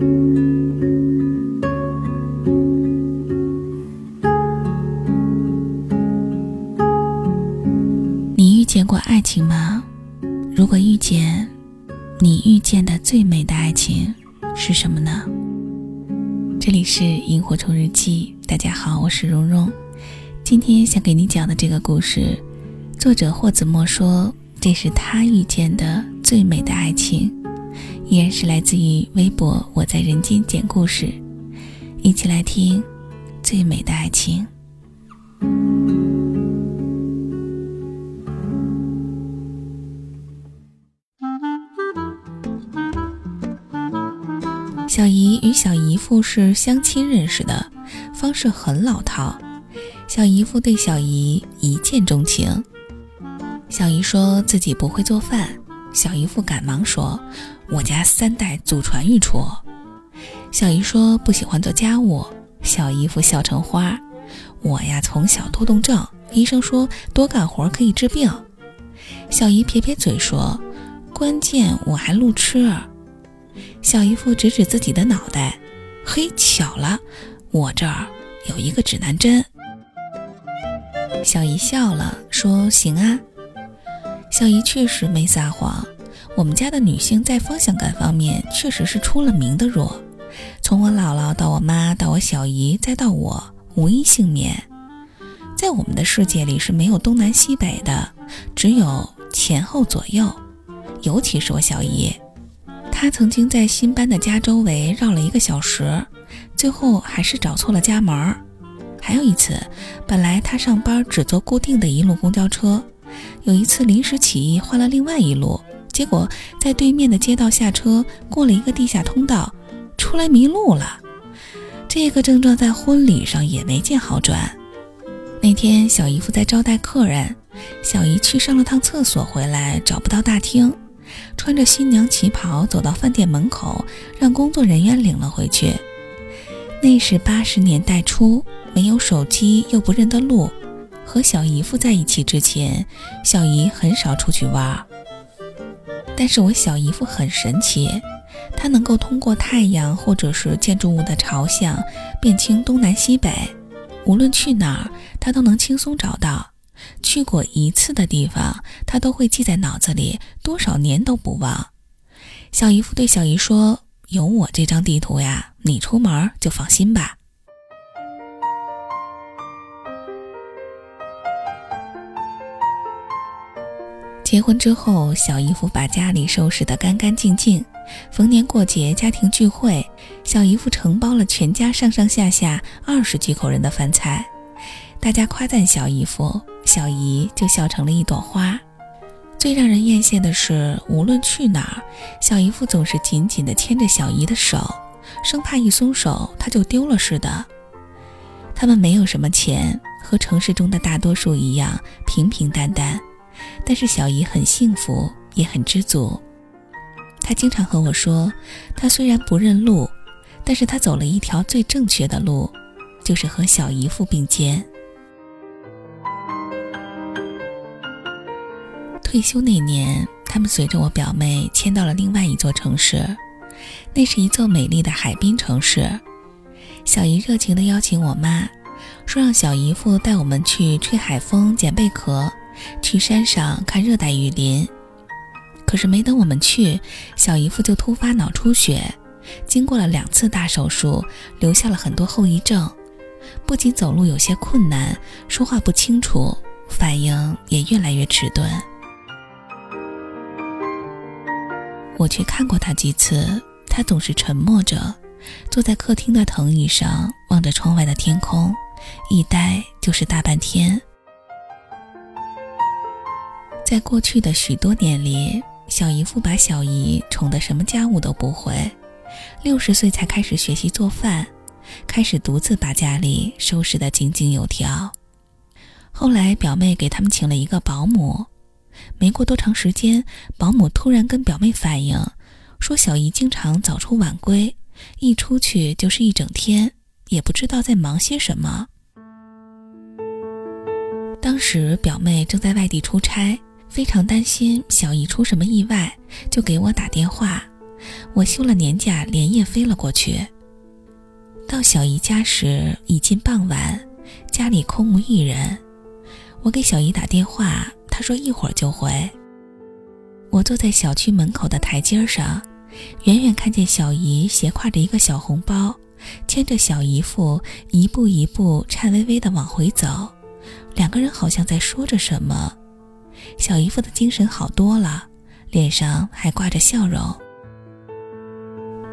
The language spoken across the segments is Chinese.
你遇见过爱情吗？如果遇见，你遇见的最美的爱情是什么呢？这里是萤火虫日记，大家好，我是蓉蓉。今天想给你讲的这个故事，作者霍子墨说，这是他遇见的最美的爱情，依然是来自于微博“我在人间讲故事”，一起来听最美的爱情。小姨与小姨夫是相亲认识的，方式很老套。小姨夫对小姨一见钟情。小姨说自己不会做饭，小姨夫赶忙说：“我家三代祖传御厨。”小姨说不喜欢做家务，小姨夫笑成花：“我呀从小多动症，医生说多干活可以治病。”小姨撇撇嘴说：“关键我还路痴。”小姨夫指指自己的脑袋：“嘿，巧了，我这儿有一个指南针。”小姨笑了，说：“行啊。”小姨确实没撒谎。我们家的女性在方向感方面确实是出了名的弱。从我姥姥到我妈，到我小姨，再到我，无一幸免。在我们的世界里是没有东南西北的，只有前后左右。尤其是我小姨，她曾经在新搬的家周围绕了一个小时，最后还是找错了家门儿。还有一次，本来她上班只坐固定的一路公交车，有一次临时起意换了另外一路，结果在对面的街道下车，过了一个地下通道，出来迷路了。这个症状在婚礼上也没见好转。那天小姨夫在招待客人，小姨去上了趟厕所，回来找不到大厅，穿着新娘旗袍走到饭店门口，让工作人员领了回去。那是八十年代初。没有手机又不认得路，和小姨夫在一起之前，小姨很少出去玩。但是我小姨夫很神奇，他能够通过太阳或者是建筑物的朝向辨清东南西北，无论去哪儿，他都能轻松找到。去过一次的地方，他都会记在脑子里，多少年都不忘。小姨夫对小姨说：“有我这张地图呀，你出门就放心吧。”结婚之后，小姨夫把家里收拾得干干净净。逢年过节、家庭聚会，小姨夫承包了全家上上下下二十几口人的饭菜。大家夸赞小姨夫，小姨就笑成了一朵花。最让人艳羡的是，无论去哪儿，小姨夫总是紧紧地牵着小姨的手，生怕一松手他就丢了似的。他们没有什么钱，和城市中的大多数一样平平淡淡。但是小姨很幸福，也很知足。她经常和我说，她虽然不认路，但是她走了一条最正确的路，就是和小姨夫并肩。退休那年，他们随着我表妹迁到了另外一座城市，那是一座美丽的海滨城市。小姨热情地邀请我妈，说让小姨夫带我们去吹海风、捡贝壳。去山上看热带雨林，可是没等我们去，小姨夫就突发脑出血，经过了两次大手术，留下了很多后遗症，不仅走路有些困难，说话不清楚，反应也越来越迟钝。我去看过他几次，他总是沉默着，坐在客厅的藤椅上，望着窗外的天空，一呆就是大半天。在过去的许多年里，小姨夫把小姨宠得什么家务都不会，六十岁才开始学习做饭，开始独自把家里收拾得井井有条。后来表妹给他们请了一个保姆，没过多长时间，保姆突然跟表妹反映，说小姨经常早出晚归，一出去就是一整天，也不知道在忙些什么。当时表妹正在外地出差。非常担心小姨出什么意外，就给我打电话，我休了年假，连夜飞了过去。到小姨家时已近傍晚，家里空无一人。我给小姨打电话，她说一会儿就回。我坐在小区门口的台阶上，远远看见小姨斜挎着一个小红包，牵着小姨夫一步一步颤巍巍地往回走，两个人好像在说着什么。小姨夫的精神好多了，脸上还挂着笑容。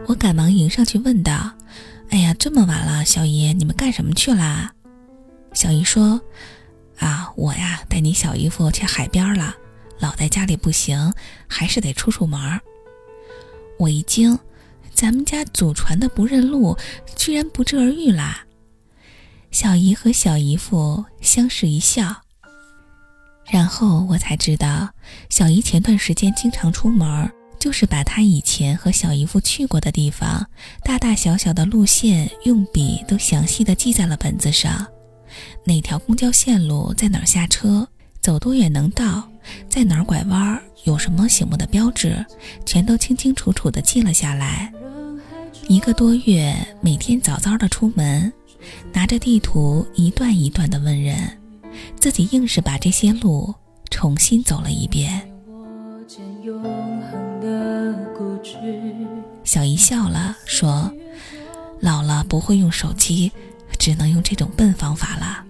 我赶忙迎上去问道：“哎呀，这么晚了，小姨，你们干什么去啦？”小姨说：“啊，我呀，带你小姨夫去海边了。”老在家里不行，还是得出出门儿。我一惊，咱们家祖传的不认路，居然不治而愈啦！小姨和小姨夫相视一笑，然后我才知道，小姨前段时间经常出门，就是把她以前和小姨夫去过的地方，大大小小的路线，用笔都详细的记在了本子上，哪条公交线路在哪儿下车，走多远能到。在哪儿拐弯？有什么醒目的标志？全都清清楚楚的记了下来。一个多月，每天早早的出门，拿着地图一段一段的问人，自己硬是把这些路重新走了一遍。小姨笑了，说：“老了不会用手机，只能用这种笨方法了。”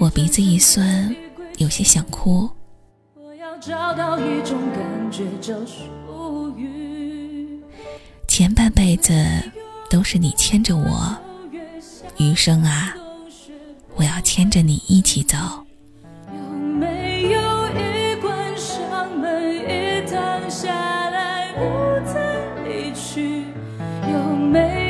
我鼻子一酸，有些想哭。前半辈子都是你牵着我，余生啊，我要牵着你一起走。有没有一关上门，一躺下来不再离去？有没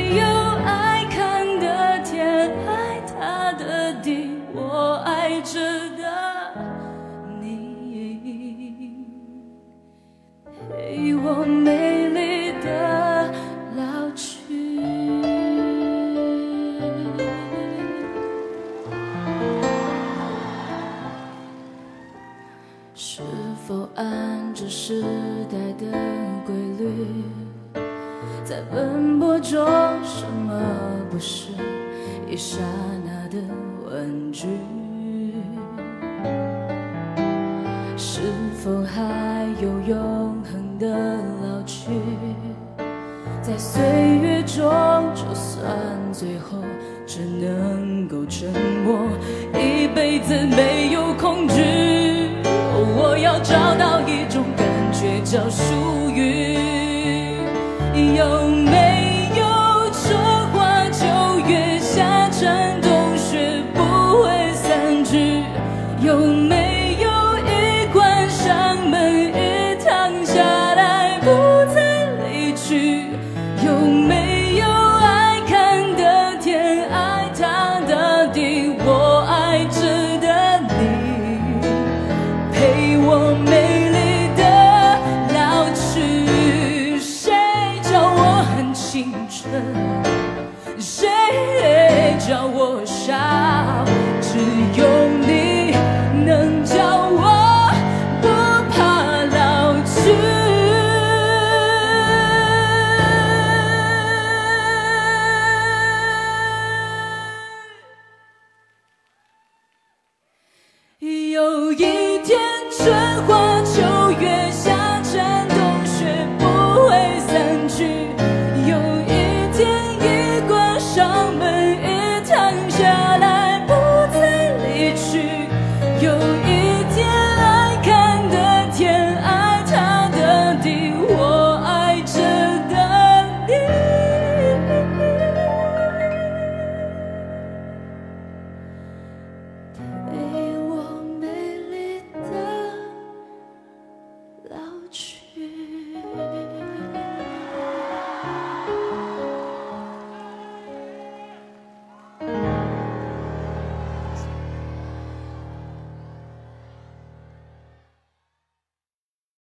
刹那的问句？是否还有永恒的老去？在岁月中，就算最后只能够沉默，一辈子没有恐惧。我要找到一种感觉，叫属谁叫我傻？只有你能叫我不怕老去。有一天